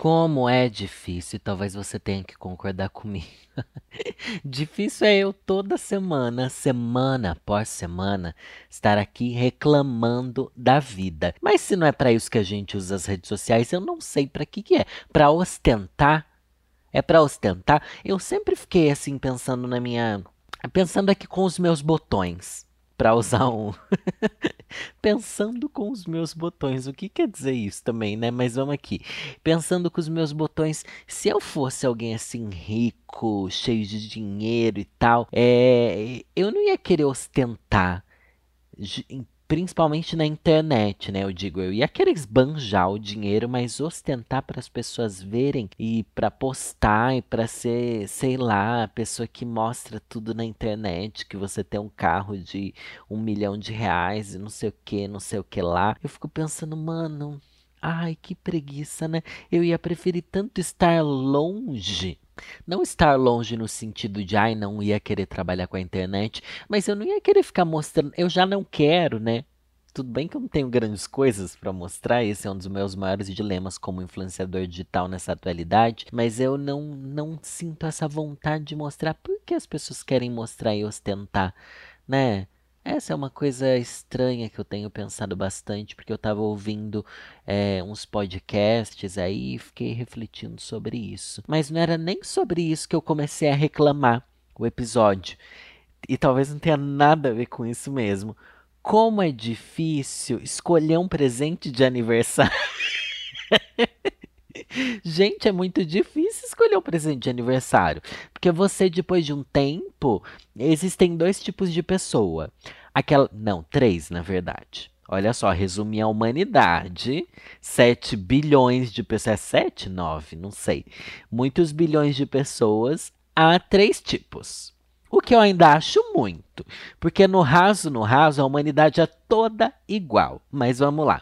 Como é difícil, talvez você tenha que concordar comigo. difícil é eu toda semana, semana após semana, estar aqui reclamando da vida. Mas se não é para isso que a gente usa as redes sociais, eu não sei para que que é. Para ostentar? É para ostentar? Eu sempre fiquei assim pensando na minha, pensando aqui com os meus botões para usar um. Pensando com os meus botões. O que quer dizer isso também, né? Mas vamos aqui. Pensando com os meus botões. Se eu fosse alguém assim rico, cheio de dinheiro e tal, é, eu não ia querer ostentar principalmente na internet, né? Eu digo, eu ia querer esbanjar o dinheiro, mas ostentar para as pessoas verem e para postar e para ser, sei lá, a pessoa que mostra tudo na internet, que você tem um carro de um milhão de reais e não sei o que, não sei o que lá. Eu fico pensando, mano, ai que preguiça, né? Eu ia preferir tanto estar longe não estar longe no sentido de, ai, não ia querer trabalhar com a internet, mas eu não ia querer ficar mostrando, eu já não quero, né? Tudo bem que eu não tenho grandes coisas para mostrar, esse é um dos meus maiores dilemas como influenciador digital nessa atualidade, mas eu não, não sinto essa vontade de mostrar porque as pessoas querem mostrar e ostentar, né? Essa é uma coisa estranha que eu tenho pensado bastante, porque eu estava ouvindo é, uns podcasts aí e fiquei refletindo sobre isso. Mas não era nem sobre isso que eu comecei a reclamar o episódio. E talvez não tenha nada a ver com isso mesmo. Como é difícil escolher um presente de aniversário. Gente, é muito difícil escolher um presente de aniversário. Porque você, depois de um tempo, existem dois tipos de pessoa. Aquela. Não, três, na verdade. Olha só, resumir a humanidade. 7 bilhões de pessoas. É 7? 9? Não sei. Muitos bilhões de pessoas. Há três tipos. O que eu ainda acho muito, porque no raso, no raso, a humanidade é toda igual. Mas vamos lá.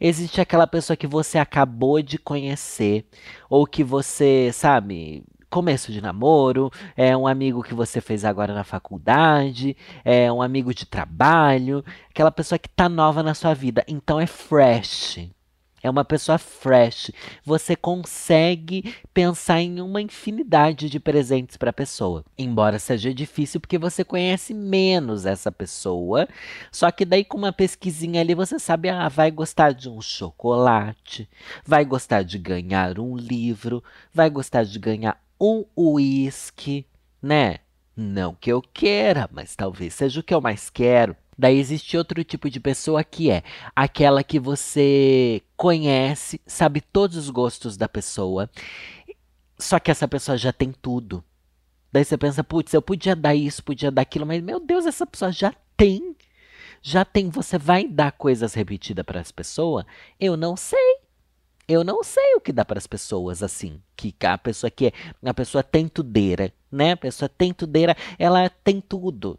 Existe aquela pessoa que você acabou de conhecer, ou que você, sabe, começo de namoro, é um amigo que você fez agora na faculdade, é um amigo de trabalho, aquela pessoa que tá nova na sua vida, então é fresh. É uma pessoa fresh. Você consegue pensar em uma infinidade de presentes para a pessoa. Embora seja difícil porque você conhece menos essa pessoa. Só que daí com uma pesquisinha ali você sabe, ah, vai gostar de um chocolate, vai gostar de ganhar um livro, vai gostar de ganhar um uísque, né? Não que eu queira, mas talvez seja o que eu mais quero. Daí existe outro tipo de pessoa que é aquela que você conhece, sabe todos os gostos da pessoa, só que essa pessoa já tem tudo. Daí você pensa, putz, eu podia dar isso, podia dar aquilo, mas meu Deus, essa pessoa já tem. Já tem, você vai dar coisas repetidas para as pessoas? Eu não sei. Eu não sei o que dá para as pessoas assim, que a pessoa que é, a pessoa tem tudeira, né? A pessoa tem tudeira, ela tem tudo.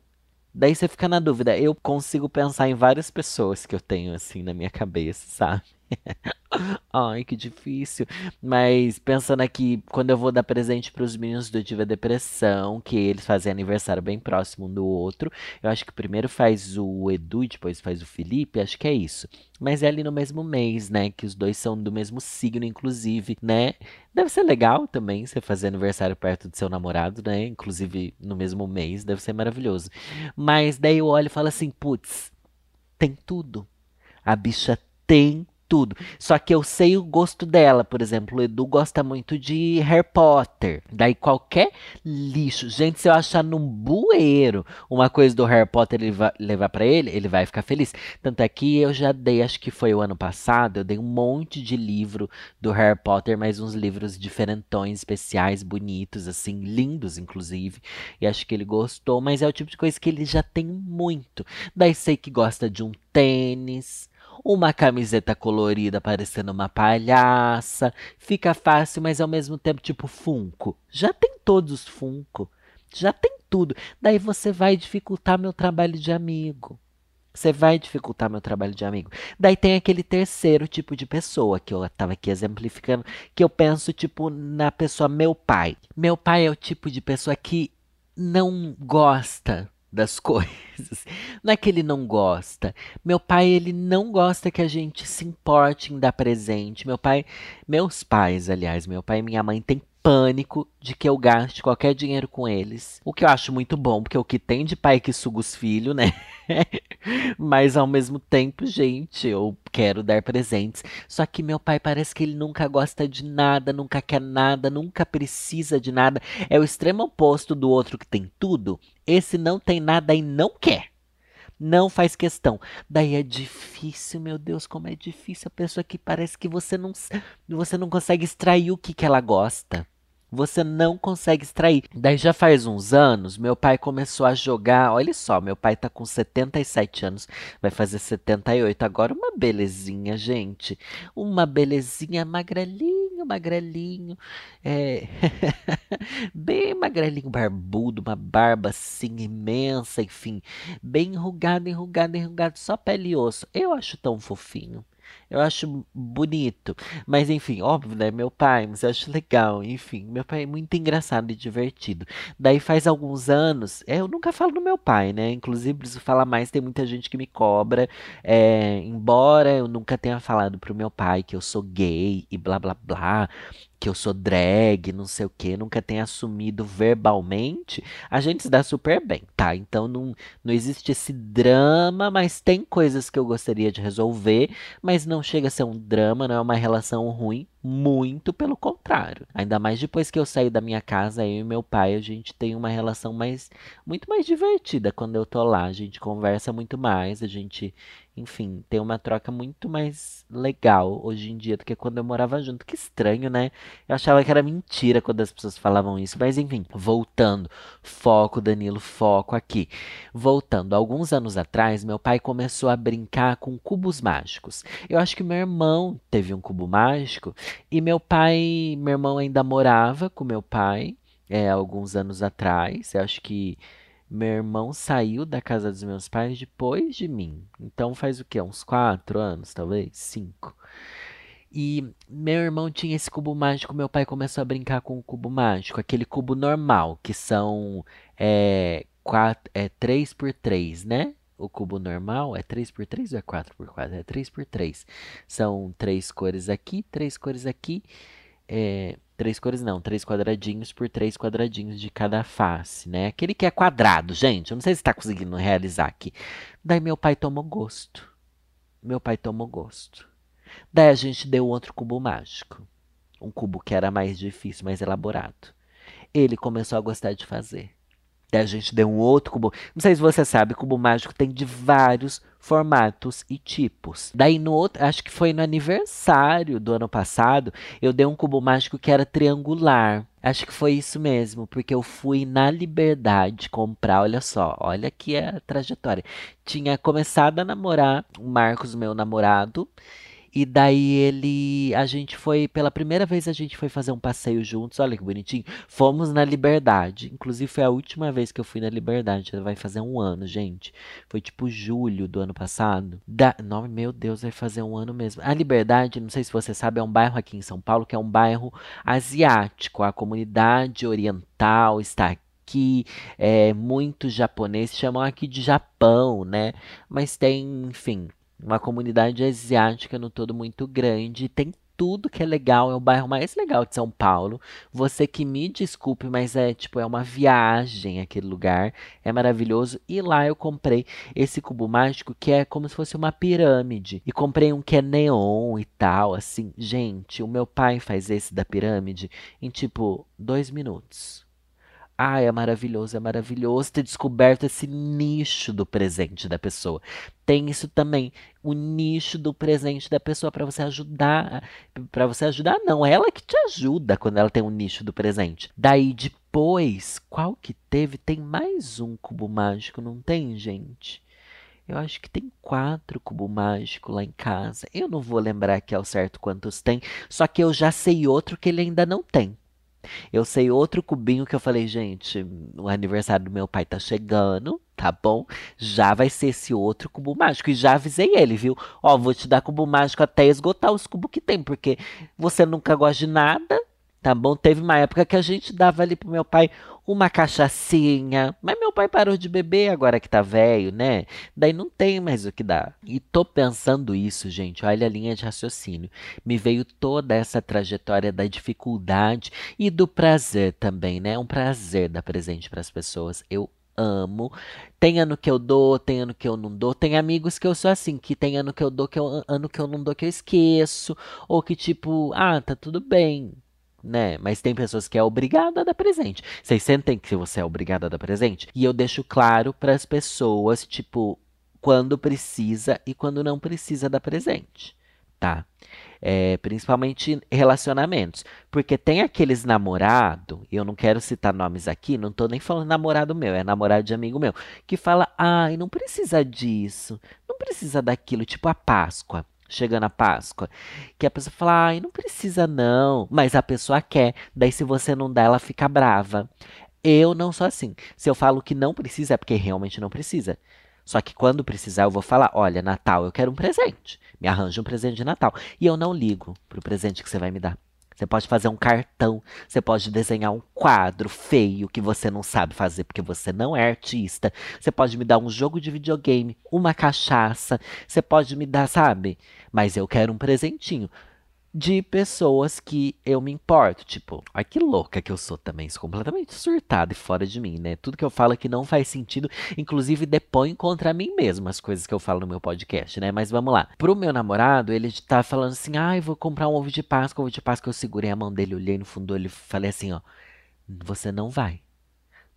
Daí você fica na dúvida. Eu consigo pensar em várias pessoas que eu tenho assim na minha cabeça, sabe? Ai, que difícil. Mas pensando aqui, quando eu vou dar presente para os meninos do Diva Depressão, que eles fazem aniversário bem próximo um do outro, eu acho que primeiro faz o Edu, depois faz o Felipe, acho que é isso. Mas é ali no mesmo mês, né? Que os dois são do mesmo signo, inclusive, né? Deve ser legal também você fazer aniversário perto do seu namorado, né? Inclusive no mesmo mês, deve ser maravilhoso. Mas daí eu olho e falo assim, putz, tem tudo. A bicha tem tudo. Só que eu sei o gosto dela. Por exemplo, o Edu gosta muito de Harry Potter. Daí qualquer lixo. Gente, se eu achar num bueiro uma coisa do Harry Potter ele levar para ele, ele vai ficar feliz. Tanto é que eu já dei, acho que foi o ano passado, eu dei um monte de livro do Harry Potter, mas uns livros diferentões, especiais, bonitos, assim, lindos, inclusive. E acho que ele gostou, mas é o tipo de coisa que ele já tem muito. Daí sei que gosta de um tênis uma camiseta colorida parecendo uma palhaça. Fica fácil, mas ao mesmo tempo tipo Funko. Já tem todos os Funko. Já tem tudo. Daí você vai dificultar meu trabalho de amigo. Você vai dificultar meu trabalho de amigo. Daí tem aquele terceiro tipo de pessoa que eu tava aqui exemplificando, que eu penso tipo na pessoa meu pai. Meu pai é o tipo de pessoa que não gosta das coisas. Não é que ele não gosta. Meu pai, ele não gosta que a gente se importe em dar presente. Meu pai, meus pais, aliás, meu pai e minha mãe têm pânico de que eu gaste qualquer dinheiro com eles. O que eu acho muito bom, porque o que tem de pai que suga os filhos, né? Mas ao mesmo tempo, gente, eu quero dar presentes. Só que meu pai parece que ele nunca gosta de nada, nunca quer nada, nunca precisa de nada. É o extremo oposto do outro que tem tudo. Esse não tem nada e não quer não faz questão. Daí é difícil, meu Deus, como é difícil a pessoa que parece que você não, você não consegue extrair o que, que ela gosta. Você não consegue extrair. Daí já faz uns anos, meu pai começou a jogar. Olha só, meu pai tá com 77 anos, vai fazer 78 agora. Uma belezinha, gente. Uma belezinha magrelinho, magrelinho. É... bem magrelinho, barbudo, uma barba assim imensa, enfim. Bem enrugado, enrugado, enrugado, só pele e osso. Eu acho tão fofinho. Eu acho bonito. Mas enfim, óbvio, né? Meu pai, mas eu acho legal. Enfim, meu pai é muito engraçado e divertido. Daí faz alguns anos, é, eu nunca falo do meu pai, né? Inclusive, preciso falar mais, tem muita gente que me cobra. É, embora eu nunca tenha falado pro meu pai que eu sou gay e blá blá blá que eu sou drag, não sei o que, nunca tenha assumido verbalmente, a gente se dá super bem, tá? Então não, não existe esse drama, mas tem coisas que eu gostaria de resolver, mas não chega a ser um drama, não é uma relação ruim, muito pelo contrário. Ainda mais depois que eu saí da minha casa, eu e meu pai, a gente tem uma relação mais muito mais divertida quando eu tô lá. A gente conversa muito mais, a gente, enfim, tem uma troca muito mais legal hoje em dia do que quando eu morava junto. Que estranho, né? Eu achava que era mentira quando as pessoas falavam isso, mas enfim, voltando. Foco, Danilo, foco aqui. Voltando, alguns anos atrás, meu pai começou a brincar com cubos mágicos. Eu acho que meu irmão teve um cubo mágico e meu pai, meu irmão ainda morava com meu pai, é, alguns anos atrás. Eu acho que meu irmão saiu da casa dos meus pais depois de mim. Então faz o quê? Uns quatro anos, talvez? Cinco. E meu irmão tinha esse cubo mágico, meu pai começou a brincar com o cubo mágico, aquele cubo normal, que são é, quatro, é 3 por 3 né? o cubo normal é 3x3 ou é 4x4? É 3x3. São três cores aqui, três cores aqui. É, três cores não, três quadradinhos por três quadradinhos de cada face, né? Aquele que é quadrado, gente. Eu não sei se está conseguindo realizar aqui. Daí meu pai tomou gosto. Meu pai tomou gosto. Daí a gente deu outro cubo mágico. Um cubo que era mais difícil, mais elaborado. Ele começou a gostar de fazer. Daí a gente deu um outro cubo. Não sei se você sabe, cubo mágico tem de vários formatos e tipos. Daí no outro, acho que foi no aniversário do ano passado, eu dei um cubo mágico que era triangular. Acho que foi isso mesmo, porque eu fui na Liberdade comprar, olha só, olha aqui a trajetória. Tinha começado a namorar o Marcos, meu namorado, e daí ele, a gente foi, pela primeira vez a gente foi fazer um passeio juntos, olha que bonitinho. Fomos na Liberdade. Inclusive foi a última vez que eu fui na Liberdade, vai fazer um ano, gente. Foi tipo julho do ano passado. Da, não, meu Deus, vai fazer um ano mesmo. A Liberdade, não sei se você sabe, é um bairro aqui em São Paulo que é um bairro asiático. A comunidade oriental está aqui aqui, é, muitos japoneses chamam aqui de Japão, né? Mas tem, enfim, uma comunidade asiática no todo muito grande. Tem tudo que é legal, é o bairro mais legal de São Paulo. Você que me desculpe, mas é tipo, é uma viagem aquele lugar, é maravilhoso. E lá eu comprei esse cubo mágico que é como se fosse uma pirâmide. E comprei um que é neon e tal, assim. Gente, o meu pai faz esse da pirâmide em tipo dois minutos. Ah, é maravilhoso, é maravilhoso ter descoberto esse nicho do presente da pessoa. Tem isso também, o nicho do presente da pessoa para você ajudar, para você ajudar não, ela que te ajuda quando ela tem um nicho do presente. Daí depois, qual que teve? Tem mais um cubo mágico, não tem, gente? Eu acho que tem quatro cubo mágico lá em casa. Eu não vou lembrar aqui ao certo quantos tem, só que eu já sei outro que ele ainda não tem. Eu sei outro cubinho que eu falei, gente, o aniversário do meu pai tá chegando, tá bom? Já vai ser esse outro cubo mágico. E já avisei ele, viu? Ó, vou te dar cubo mágico até esgotar os cubos que tem, porque você nunca gosta de nada, tá bom? Teve uma época que a gente dava ali pro meu pai uma cachaçinha, mas meu pai parou de beber agora que tá velho, né? Daí não tem mais o que dar. E tô pensando isso, gente, olha a linha de raciocínio. Me veio toda essa trajetória da dificuldade e do prazer também, né? Um prazer dar presente para as pessoas. Eu amo. Tem ano que eu dou, tem ano que eu não dou. Tem amigos que eu sou assim, que tem ano que eu dou, que eu, ano que eu não dou, que eu esqueço. Ou que tipo, ah, tá tudo bem né? Mas tem pessoas que é obrigado a dar presente. Vocês sentem que você é obrigado a dar presente? E eu deixo claro para as pessoas, tipo, quando precisa e quando não precisa dar presente, tá? É, principalmente relacionamentos. Porque tem aqueles namorado, eu não quero citar nomes aqui, não tô nem falando namorado meu, é namorado de amigo meu, que fala, ai, não precisa disso, não precisa daquilo, tipo a Páscoa chegando a Páscoa, que a pessoa fala, ai, não precisa não, mas a pessoa quer, daí se você não dá, ela fica brava. Eu não sou assim. Se eu falo que não precisa, é porque realmente não precisa. Só que quando precisar, eu vou falar: olha, Natal, eu quero um presente. Me arranja um presente de Natal. E eu não ligo pro presente que você vai me dar. Você pode fazer um cartão, você pode desenhar um quadro feio que você não sabe fazer porque você não é artista. Você pode me dar um jogo de videogame, uma cachaça, você pode me dar, sabe? Mas eu quero um presentinho de pessoas que eu me importo. Tipo, ai que louca que eu sou também, sou completamente surtada e fora de mim, né? Tudo que eu falo aqui não faz sentido, inclusive depõe contra mim mesmo as coisas que eu falo no meu podcast, né? Mas vamos lá. Pro meu namorado, ele tá falando assim: ai, vou comprar um ovo de Páscoa, ovo de Páscoa. Eu segurei a mão dele, olhei no fundo ele falei assim: ó, você não vai.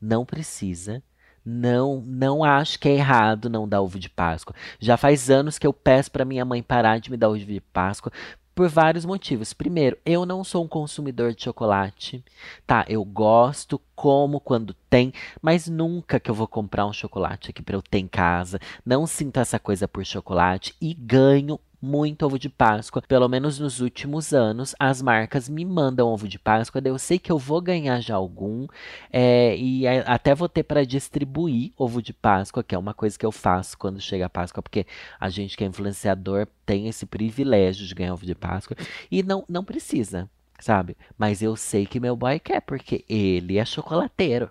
Não precisa. Não, não acho que é errado não dar ovo de Páscoa. Já faz anos que eu peço para minha mãe parar de me dar ovo de Páscoa, por vários motivos. Primeiro, eu não sou um consumidor de chocolate, tá? Eu gosto, como quando tem, mas nunca que eu vou comprar um chocolate aqui para eu ter em casa. Não sinto essa coisa por chocolate e ganho muito ovo de Páscoa. Pelo menos nos últimos anos, as marcas me mandam ovo de Páscoa. Eu sei que eu vou ganhar já algum é, e até vou ter para distribuir ovo de Páscoa, que é uma coisa que eu faço quando chega a Páscoa, porque a gente que é influenciador tem esse privilégio de ganhar ovo de Páscoa e não, não precisa, sabe? Mas eu sei que meu boy quer, porque ele é chocolateiro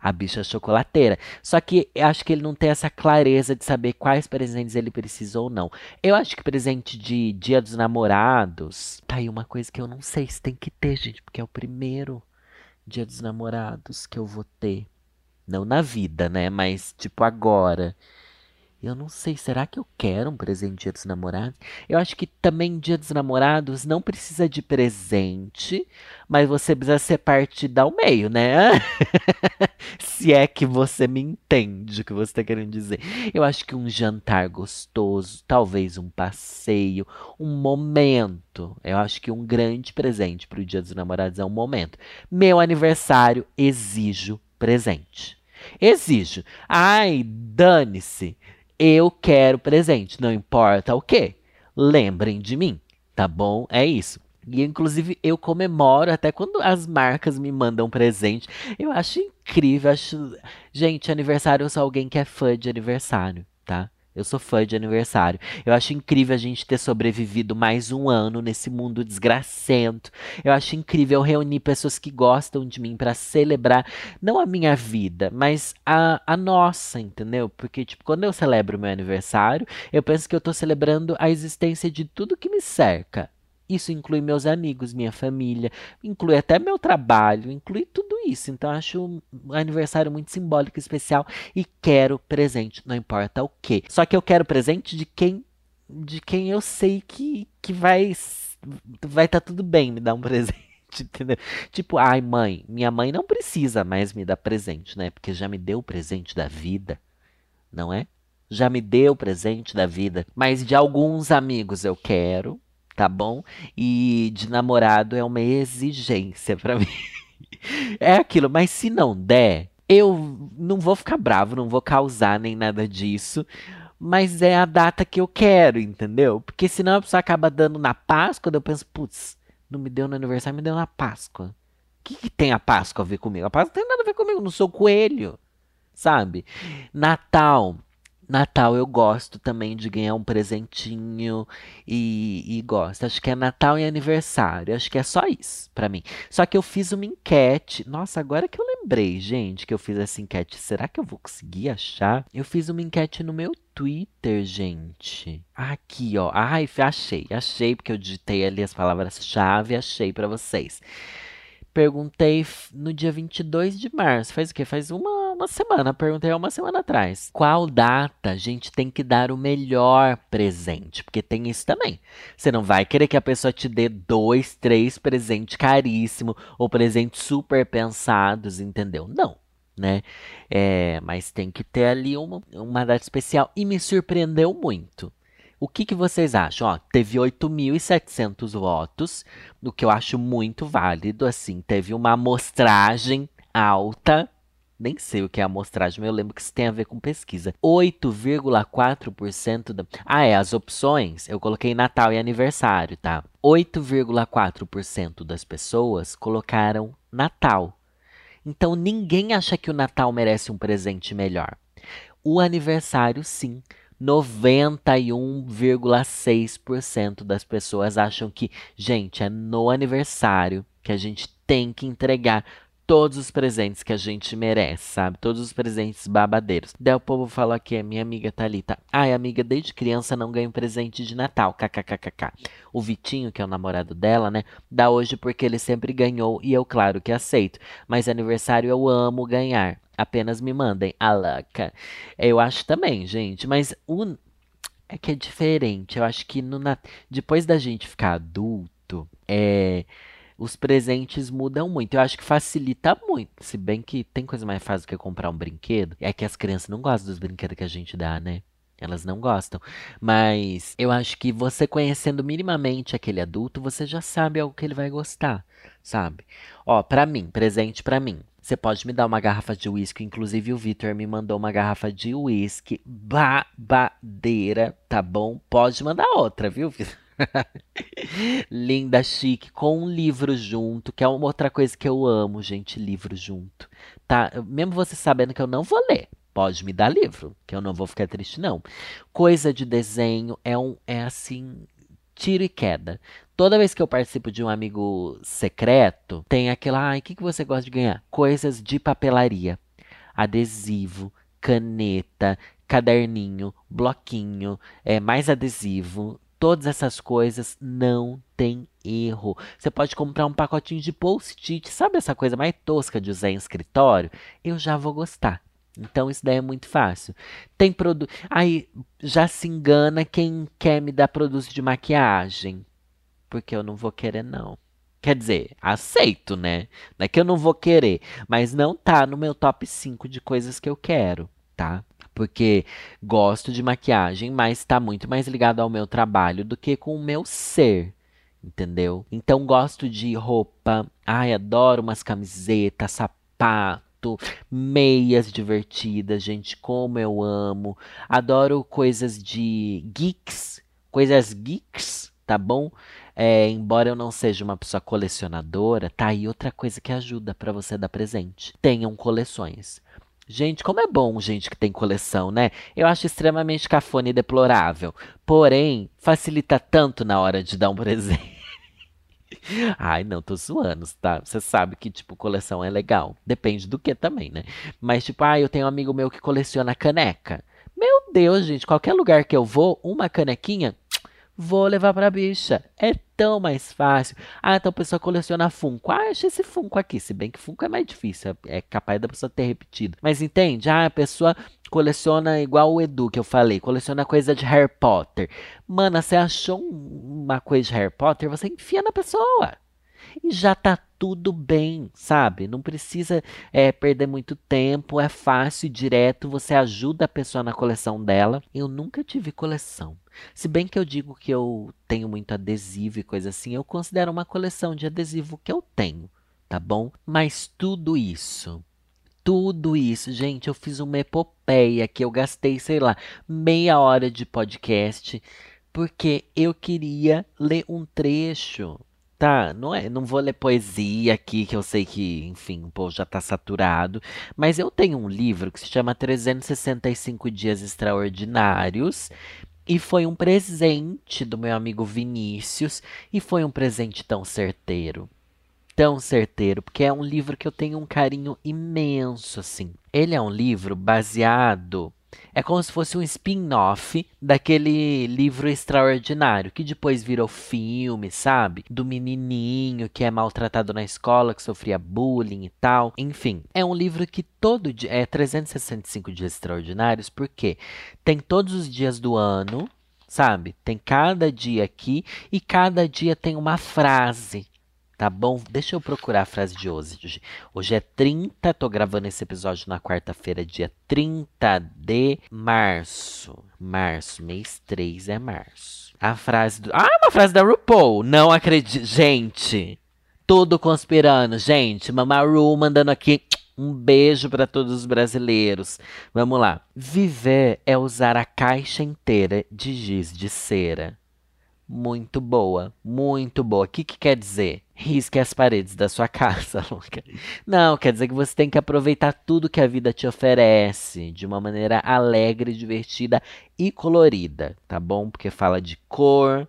a bicha chocolateira. Só que acho que ele não tem essa clareza de saber quais presentes ele precisa ou não. Eu acho que presente de Dia dos Namorados. Tá aí uma coisa que eu não sei se tem que ter, gente, porque é o primeiro Dia dos Namorados que eu vou ter. Não na vida, né? Mas, tipo, agora. Eu não sei, será que eu quero um presente Dia dos Namorados? Eu acho que também Dia dos Namorados não precisa de presente, mas você precisa ser parte da meio, né? Se é que você me entende o que você está querendo dizer. Eu acho que um jantar gostoso, talvez um passeio, um momento. Eu acho que um grande presente para o Dia dos Namorados é um momento. Meu aniversário exijo presente. Exijo. Ai, dane-se. Eu quero presente, não importa o que. Lembrem de mim, tá bom? É isso. E inclusive eu comemoro até quando as marcas me mandam presente. Eu acho incrível, acho. Gente, aniversário eu sou alguém que é fã de aniversário? Eu sou fã de aniversário. Eu acho incrível a gente ter sobrevivido mais um ano nesse mundo desgracento. Eu acho incrível reunir pessoas que gostam de mim para celebrar não a minha vida, mas a, a nossa, entendeu? Porque, tipo, quando eu celebro meu aniversário, eu penso que eu tô celebrando a existência de tudo que me cerca. Isso inclui meus amigos, minha família, inclui até meu trabalho, inclui tudo isso. Então acho um aniversário muito simbólico, especial e quero presente, não importa o que. Só que eu quero presente de quem de quem eu sei que que vai vai estar tá tudo bem me dar um presente. Entendeu? Tipo, ai mãe, minha mãe não precisa mais me dar presente, né? Porque já me deu o presente da vida, não é? Já me deu o presente da vida. Mas de alguns amigos eu quero, tá bom? E de namorado é uma exigência para mim. é aquilo, mas se não der, eu não vou ficar bravo, não vou causar nem nada disso. Mas é a data que eu quero, entendeu? Porque senão a pessoa acaba dando na Páscoa, daí eu penso, putz, não me deu no aniversário, me deu na Páscoa. que, que tem a Páscoa a ver comigo? A Páscoa não tem nada a ver comigo, não sou coelho, sabe? Natal. Natal eu gosto também de ganhar um presentinho e, e, gosto. Acho que é Natal e aniversário. Acho que é só isso para mim. Só que eu fiz uma enquete. Nossa, agora que eu lembrei, gente, que eu fiz essa enquete. Será que eu vou conseguir achar? Eu fiz uma enquete no meu Twitter, gente. Aqui, ó. Ai, achei. Achei porque eu digitei ali as palavras-chave. Achei para vocês perguntei no dia 22 de março. Faz o quê? Faz uma, uma semana. Perguntei há uma semana atrás. Qual data a gente tem que dar o melhor presente? Porque tem isso também. Você não vai querer que a pessoa te dê dois, três presentes caríssimos ou presentes super pensados, entendeu? Não. Né? É, mas tem que ter ali uma, uma data especial. E me surpreendeu muito. O que, que vocês acham? Ó, teve 8.700 votos, o que eu acho muito válido. Assim, teve uma amostragem alta. Nem sei o que é amostragem, mas eu lembro que isso tem a ver com pesquisa. 8,4% da. Ah, é, as opções. Eu coloquei Natal e aniversário, tá? 8,4% das pessoas colocaram Natal. Então ninguém acha que o Natal merece um presente melhor. O aniversário, sim. 91,6% das pessoas acham que, gente, é no aniversário que a gente tem que entregar todos os presentes que a gente merece, sabe? Todos os presentes babadeiros. Daí o povo fala aqui, minha amiga Thalita. Ai, amiga, desde criança não ganho presente de Natal. KKKKK. O Vitinho, que é o namorado dela, né? Dá hoje porque ele sempre ganhou e eu, claro, que aceito. Mas aniversário eu amo ganhar. Apenas me mandem. A louca. Eu acho também, gente. Mas o. É que é diferente. Eu acho que no, depois da gente ficar adulto, é os presentes mudam muito. Eu acho que facilita muito. Se bem que tem coisa mais fácil do que comprar um brinquedo. É que as crianças não gostam dos brinquedos que a gente dá, né? Elas não gostam. Mas eu acho que você conhecendo minimamente aquele adulto, você já sabe algo que ele vai gostar, sabe? Ó, para mim, presente para mim. Você pode me dar uma garrafa de uísque. Inclusive, o Vitor me mandou uma garrafa de uísque babadeira, tá bom? Pode mandar outra, viu, Linda, chique, com um livro junto, que é uma outra coisa que eu amo, gente, livro junto. Tá? Mesmo você sabendo que eu não vou ler, pode me dar livro, que eu não vou ficar triste, não. Coisa de desenho é um é assim, tiro e queda. Toda vez que eu participo de um amigo secreto, tem aquela, ai, o que, que você gosta de ganhar? Coisas de papelaria. Adesivo, caneta, caderninho, bloquinho, é, mais adesivo. Todas essas coisas não tem erro. Você pode comprar um pacotinho de post-it, sabe essa coisa mais tosca de usar em escritório? Eu já vou gostar. Então isso daí é muito fácil. Tem produto. Aí já se engana quem quer me dar produto de maquiagem. Porque eu não vou querer, não. Quer dizer, aceito, né? Não é que eu não vou querer, mas não tá no meu top 5 de coisas que eu quero, tá? Porque gosto de maquiagem, mas está muito mais ligado ao meu trabalho do que com o meu ser, entendeu? Então gosto de roupa, ai, adoro umas camisetas, sapato meias divertidas, gente, como eu amo. Adoro coisas de geeks, coisas geeks, tá bom? É, embora eu não seja uma pessoa colecionadora, tá aí outra coisa que ajuda para você dar presente. Tenham coleções. Gente, como é bom gente que tem coleção, né? Eu acho extremamente cafona e deplorável. Porém, facilita tanto na hora de dar um presente. Ai, não, tô zoando, tá? Você sabe que, tipo, coleção é legal. Depende do que também, né? Mas, tipo, ah, eu tenho um amigo meu que coleciona caneca. Meu Deus, gente, qualquer lugar que eu vou, uma canequinha, vou levar pra bicha. É tão mais fácil. Ah, então a pessoa coleciona Funko. Ah, achei esse Funko aqui. Se bem que Funko é mais difícil. É capaz da pessoa ter repetido. Mas entende? Ah, a pessoa coleciona igual o Edu que eu falei. Coleciona coisa de Harry Potter. Mano, você achou uma coisa de Harry Potter? Você enfia na pessoa e já tá tudo bem, sabe? Não precisa é, perder muito tempo, é fácil, direto, você ajuda a pessoa na coleção dela. Eu nunca tive coleção. Se bem que eu digo que eu tenho muito adesivo e coisa assim, eu considero uma coleção de adesivo que eu tenho, tá bom? Mas tudo isso tudo isso, gente, eu fiz uma epopeia que eu gastei, sei lá, meia hora de podcast, porque eu queria ler um trecho tá? Não é, não vou ler poesia aqui, que eu sei que, enfim, o povo já tá saturado, mas eu tenho um livro que se chama 365 Dias Extraordinários. E foi um presente do meu amigo Vinícius, e foi um presente tão certeiro. Tão certeiro, porque é um livro que eu tenho um carinho imenso, assim. Ele é um livro baseado é como se fosse um spin-off daquele livro extraordinário, que depois virou filme, sabe? Do menininho que é maltratado na escola, que sofria bullying e tal. Enfim, é um livro que todo dia. É 365 dias extraordinários, porque tem todos os dias do ano, sabe? Tem cada dia aqui e cada dia tem uma frase Tá bom? Deixa eu procurar a frase de hoje. Hoje é 30, tô gravando esse episódio na quarta-feira, dia 30 de março. Março, mês 3 é março. A frase do. Ah, uma frase da RuPaul. Não acredito. Gente, tudo conspirando. Gente, Mamaru mandando aqui um beijo para todos os brasileiros. Vamos lá. Viver é usar a caixa inteira de giz de cera. Muito boa, muito boa. O que, que quer dizer? Risque as paredes da sua casa, Não, quer dizer que você tem que aproveitar tudo que a vida te oferece de uma maneira alegre, divertida e colorida, tá bom? Porque fala de cor,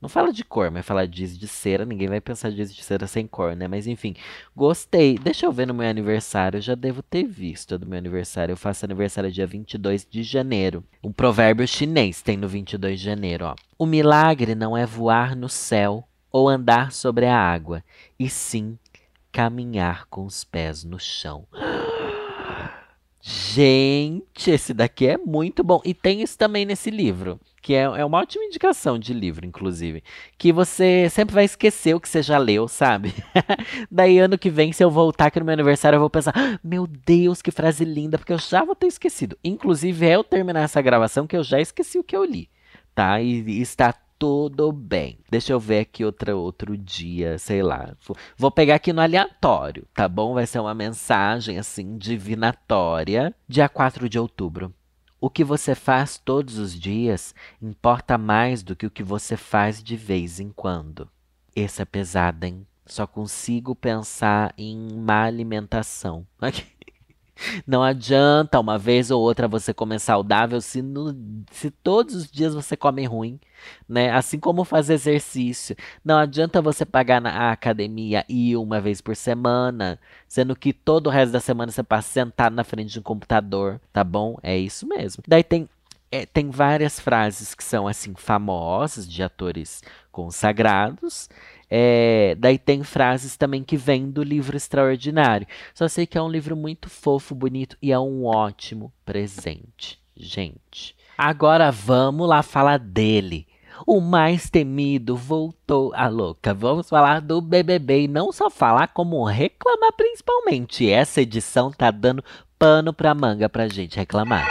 não fala de cor, mas fala de giz de cera. Ninguém vai pensar giz de cera sem cor, né? Mas enfim, gostei. Deixa eu ver no meu aniversário. Eu já devo ter visto do meu aniversário. Eu faço aniversário dia 22 de janeiro. Um provérbio chinês tem no 22 de janeiro, ó. O milagre não é voar no céu ou andar sobre a água, e sim caminhar com os pés no chão. Gente, esse daqui é muito bom. E tem isso também nesse livro, que é, é uma ótima indicação de livro, inclusive. Que você sempre vai esquecer o que você já leu, sabe? Daí, ano que vem, se eu voltar aqui no meu aniversário, eu vou pensar: ah, meu Deus, que frase linda, porque eu já vou ter esquecido. Inclusive, é eu terminar essa gravação que eu já esqueci o que eu li, tá? E, e está tudo bem. Deixa eu ver aqui outra, outro dia, sei lá. Vou pegar aqui no aleatório, tá bom? Vai ser uma mensagem assim divinatória. Dia 4 de outubro. O que você faz todos os dias importa mais do que o que você faz de vez em quando. Esse é pesado, hein? Só consigo pensar em má alimentação. Não adianta uma vez ou outra você comer saudável se, no, se todos os dias você come ruim, né? Assim como fazer exercício. Não adianta você pagar na academia e ir uma vez por semana, sendo que todo o resto da semana você passa sentado na frente de um computador, tá bom? É isso mesmo. Daí tem é, tem várias frases que são assim famosas de atores consagrados é, daí tem frases também que vêm do livro extraordinário. Só sei que é um livro muito fofo, bonito e é um ótimo presente, gente. Agora vamos lá falar dele. O mais temido voltou a louca. Vamos falar do BBB e não só falar, como reclamar principalmente. Essa edição tá dando pano pra manga pra gente reclamar.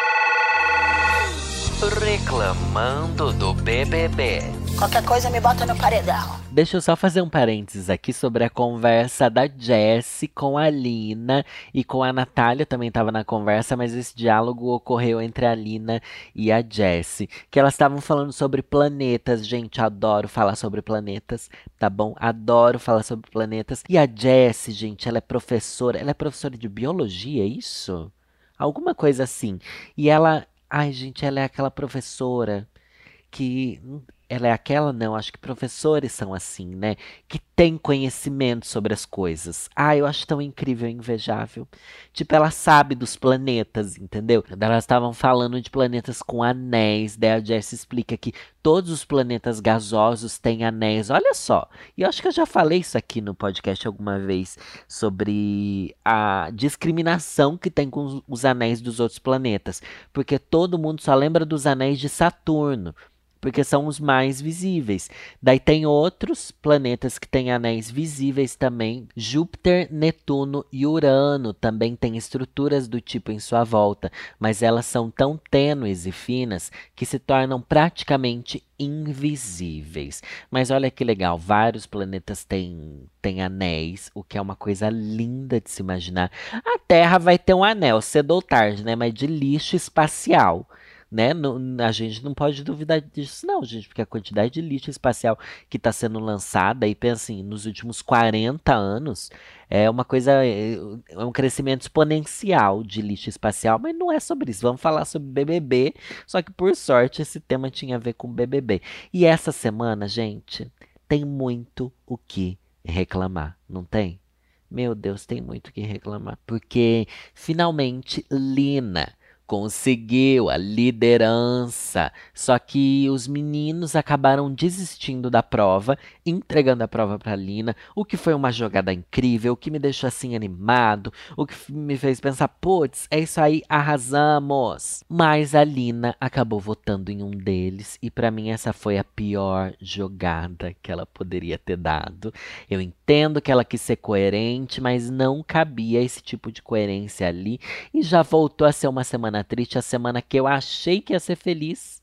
Reclamando do BBB. Qualquer coisa me bota no paredão. Deixa eu só fazer um parênteses aqui sobre a conversa da Jessie com a Lina e com a Natália também estava na conversa, mas esse diálogo ocorreu entre a Lina e a Jessie, que elas estavam falando sobre planetas. Gente, adoro falar sobre planetas, tá bom? Adoro falar sobre planetas. E a Jessie, gente, ela é professora, ela é professora de biologia, é isso? Alguma coisa assim. E ela Ai, gente, ela é aquela professora que ela é aquela, não, acho que professores são assim, né? Que tem conhecimento sobre as coisas. Ah, eu acho tão incrível e invejável. Tipo, ela sabe dos planetas, entendeu? Elas estavam falando de planetas com anéis. Daí a Jess explica que todos os planetas gasosos têm anéis. Olha só. E eu acho que eu já falei isso aqui no podcast alguma vez sobre a discriminação que tem com os anéis dos outros planetas. Porque todo mundo só lembra dos anéis de Saturno porque são os mais visíveis. Daí tem outros planetas que têm anéis visíveis também. Júpiter, Netuno e Urano também têm estruturas do tipo em sua volta, mas elas são tão tênues e finas que se tornam praticamente invisíveis. Mas olha que legal, vários planetas têm, têm anéis, o que é uma coisa linda de se imaginar. A Terra vai ter um anel cedo ou tarde, né? Mas de lixo espacial né? A gente não pode duvidar disso, não, gente, porque a quantidade de lixo espacial que está sendo lançada, e pensa assim, nos últimos 40 anos, é uma coisa, é, é um crescimento exponencial de lixo espacial, mas não é sobre isso. Vamos falar sobre BBB, só que por sorte esse tema tinha a ver com BBB. E essa semana, gente, tem muito o que reclamar, não tem? Meu Deus, tem muito o que reclamar, porque finalmente Lina conseguiu a liderança. Só que os meninos acabaram desistindo da prova, entregando a prova para Lina, o que foi uma jogada incrível, o que me deixou assim animado, o que me fez pensar, putz, é isso aí, arrasamos. Mas a Lina acabou votando em um deles e para mim essa foi a pior jogada que ela poderia ter dado. Eu entendo que ela quis ser coerente, mas não cabia esse tipo de coerência ali e já voltou a ser uma semana semana triste, a semana que eu achei que ia ser feliz,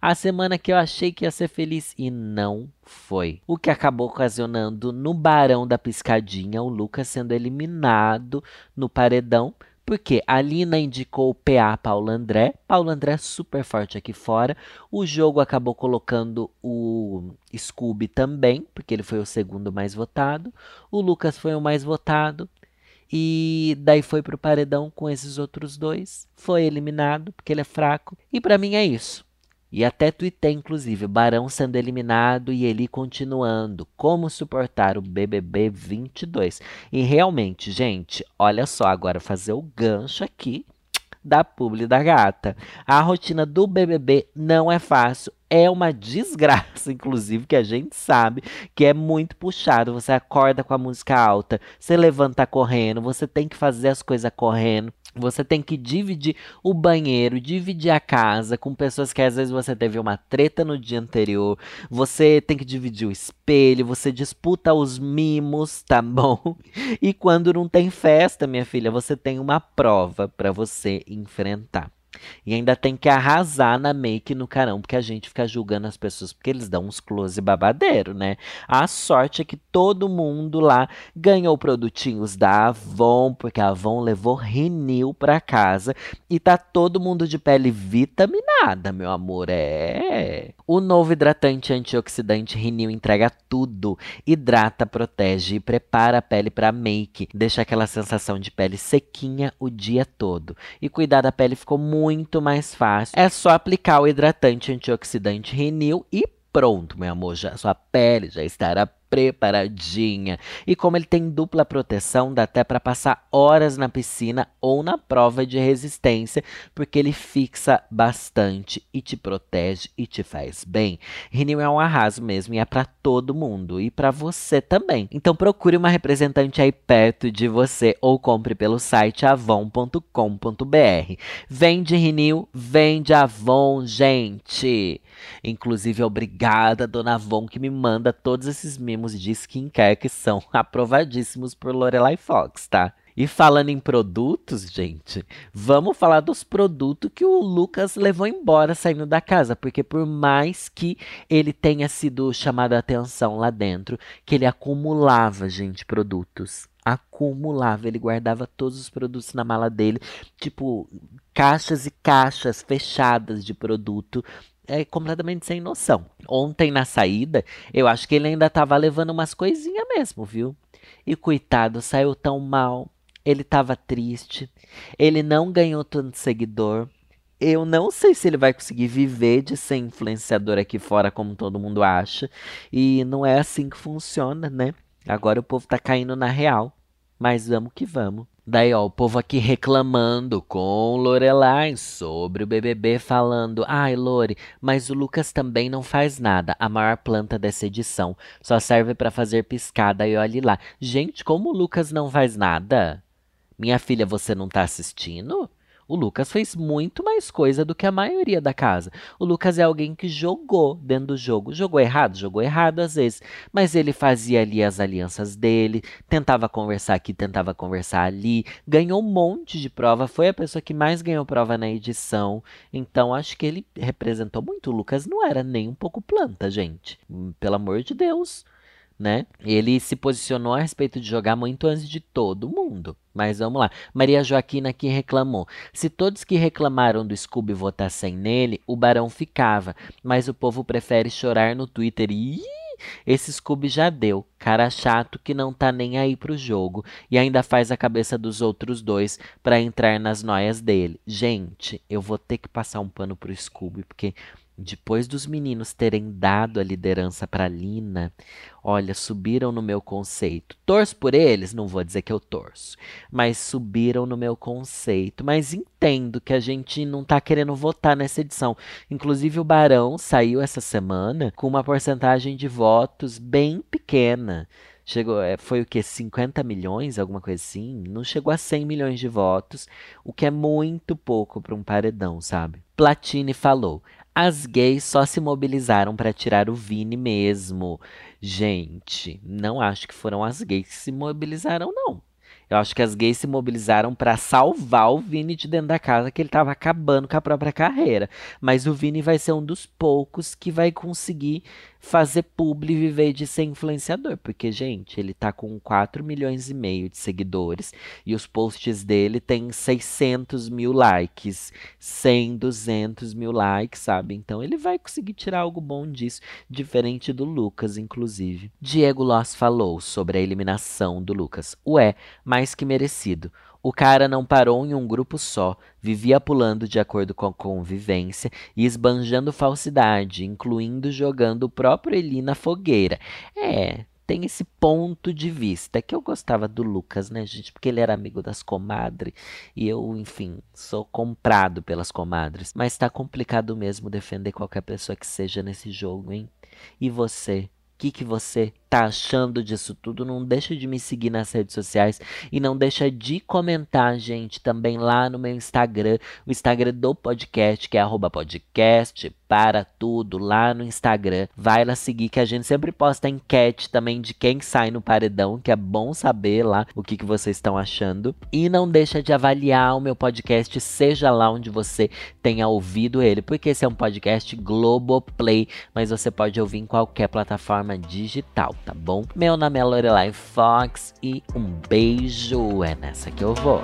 a semana que eu achei que ia ser feliz e não foi. O que acabou ocasionando no Barão da Piscadinha o Lucas sendo eliminado no paredão. Porque a Lina indicou o PA Paulo André. Paulo André super forte aqui fora. O jogo acabou colocando o Scooby também, porque ele foi o segundo mais votado. O Lucas foi o mais votado. E daí foi pro paredão com esses outros dois. Foi eliminado, porque ele é fraco. E para mim é isso. E até tuitei, inclusive, Barão sendo eliminado e ele continuando. Como suportar o BBB 22? E realmente, gente, olha só, agora fazer o gancho aqui da publi da gata. A rotina do BBB não é fácil, é uma desgraça, inclusive, que a gente sabe que é muito puxado. Você acorda com a música alta, você levanta correndo, você tem que fazer as coisas correndo. Você tem que dividir o banheiro, dividir a casa com pessoas que às vezes você teve uma treta no dia anterior. Você tem que dividir o espelho, você disputa os mimos, tá bom? E quando não tem festa, minha filha, você tem uma prova para você enfrentar. E ainda tem que arrasar na make no carão, porque a gente fica julgando as pessoas porque eles dão uns close babadeiro, né? A sorte é que todo mundo lá ganhou produtinhos da Avon, porque a Avon levou Renew pra casa e tá todo mundo de pele vitaminada, meu amor. É. O novo hidratante antioxidante Renew entrega tudo. Hidrata, protege e prepara a pele para make. Deixa aquela sensação de pele sequinha o dia todo. E cuidar da pele ficou muito muito mais fácil. É só aplicar o hidratante antioxidante Renew e pronto, meu amor. Já, sua pele já estará preparadinha. E como ele tem dupla proteção, dá até para passar horas na piscina ou na prova de resistência, porque ele fixa bastante e te protege e te faz bem. Renew é um arraso mesmo e é para todo mundo e para você também. Então procure uma representante aí perto de você ou compre pelo site avon.com.br. Vende Renew, vende Avon, gente. Inclusive, obrigada, dona Avon, que me manda todos esses mimos de skincare que são aprovadíssimos por Lorelai Fox, tá? E falando em produtos, gente, vamos falar dos produtos que o Lucas levou embora saindo da casa, porque por mais que ele tenha sido chamado a atenção lá dentro, que ele acumulava, gente, produtos. Acumulava, ele guardava todos os produtos na mala dele, tipo caixas e caixas fechadas de produto é completamente sem noção. Ontem na saída, eu acho que ele ainda tava levando umas coisinhas mesmo, viu? E coitado, saiu tão mal. Ele tava triste. Ele não ganhou tanto seguidor. Eu não sei se ele vai conseguir viver de ser influenciador aqui fora, como todo mundo acha. E não é assim que funciona, né? Agora o povo tá caindo na real. Mas vamos que vamos. Daí, ó, o povo aqui reclamando com Lorelai sobre o BBB, falando: ai, Lore, mas o Lucas também não faz nada. A maior planta dessa edição só serve para fazer piscada e olhe lá. Gente, como o Lucas não faz nada? Minha filha, você não tá assistindo? O Lucas fez muito mais coisa do que a maioria da casa. O Lucas é alguém que jogou dentro do jogo. Jogou errado? Jogou errado às vezes. Mas ele fazia ali as alianças dele, tentava conversar aqui, tentava conversar ali, ganhou um monte de prova. Foi a pessoa que mais ganhou prova na edição. Então acho que ele representou muito. O Lucas não era nem um pouco planta, gente. Pelo amor de Deus. Né? Ele se posicionou a respeito de jogar muito antes de todo mundo. Mas vamos lá. Maria Joaquina que reclamou. Se todos que reclamaram do Scooby votassem nele, o Barão ficava. Mas o povo prefere chorar no Twitter. Ih! Esse Scooby já deu. Cara chato que não tá nem aí pro jogo e ainda faz a cabeça dos outros dois para entrar nas noias dele. Gente, eu vou ter que passar um pano pro Scooby porque depois dos meninos terem dado a liderança para Lina, olha, subiram no meu conceito. Torço por eles? Não vou dizer que eu torço, mas subiram no meu conceito. Mas entendo que a gente não tá querendo votar nessa edição. Inclusive, o Barão saiu essa semana com uma porcentagem de votos bem pequena. Chegou, é, foi o que? 50 milhões, alguma coisa assim? Não chegou a 100 milhões de votos, o que é muito pouco para um paredão, sabe? Platini falou: as gays só se mobilizaram para tirar o Vini mesmo. Gente, não acho que foram as gays que se mobilizaram, não. Eu acho que as gays se mobilizaram para salvar o Vini de dentro da casa, que ele estava acabando com a própria carreira. Mas o Vini vai ser um dos poucos que vai conseguir fazer publi e viver de ser influenciador. Porque, gente, ele tá com 4 milhões e meio de seguidores e os posts dele têm 600 mil likes, 100, 200 mil likes, sabe? Então ele vai conseguir tirar algo bom disso, diferente do Lucas, inclusive. Diego Loss falou sobre a eliminação do Lucas. Ué, mais que merecido. O cara não parou em um grupo só, vivia pulando de acordo com a convivência e esbanjando falsidade, incluindo jogando o próprio Eli na fogueira. É, tem esse ponto de vista que eu gostava do Lucas, né, gente? Porque ele era amigo das comadres e eu, enfim, sou comprado pelas comadres. Mas tá complicado mesmo defender qualquer pessoa que seja nesse jogo, hein? E você? Que, que você tá achando disso tudo? Não deixa de me seguir nas redes sociais e não deixa de comentar, gente, também lá no meu Instagram, o Instagram do podcast, que é podcast para tudo lá no Instagram. Vai lá seguir que a gente sempre posta enquete também de quem sai no paredão, que é bom saber lá o que, que vocês estão achando. E não deixa de avaliar o meu podcast, seja lá onde você tenha ouvido ele, porque esse é um podcast Globoplay, mas você pode ouvir em qualquer plataforma forma digital, tá bom? Meu nome é Lorelai Fox e um beijo, é nessa que eu vou.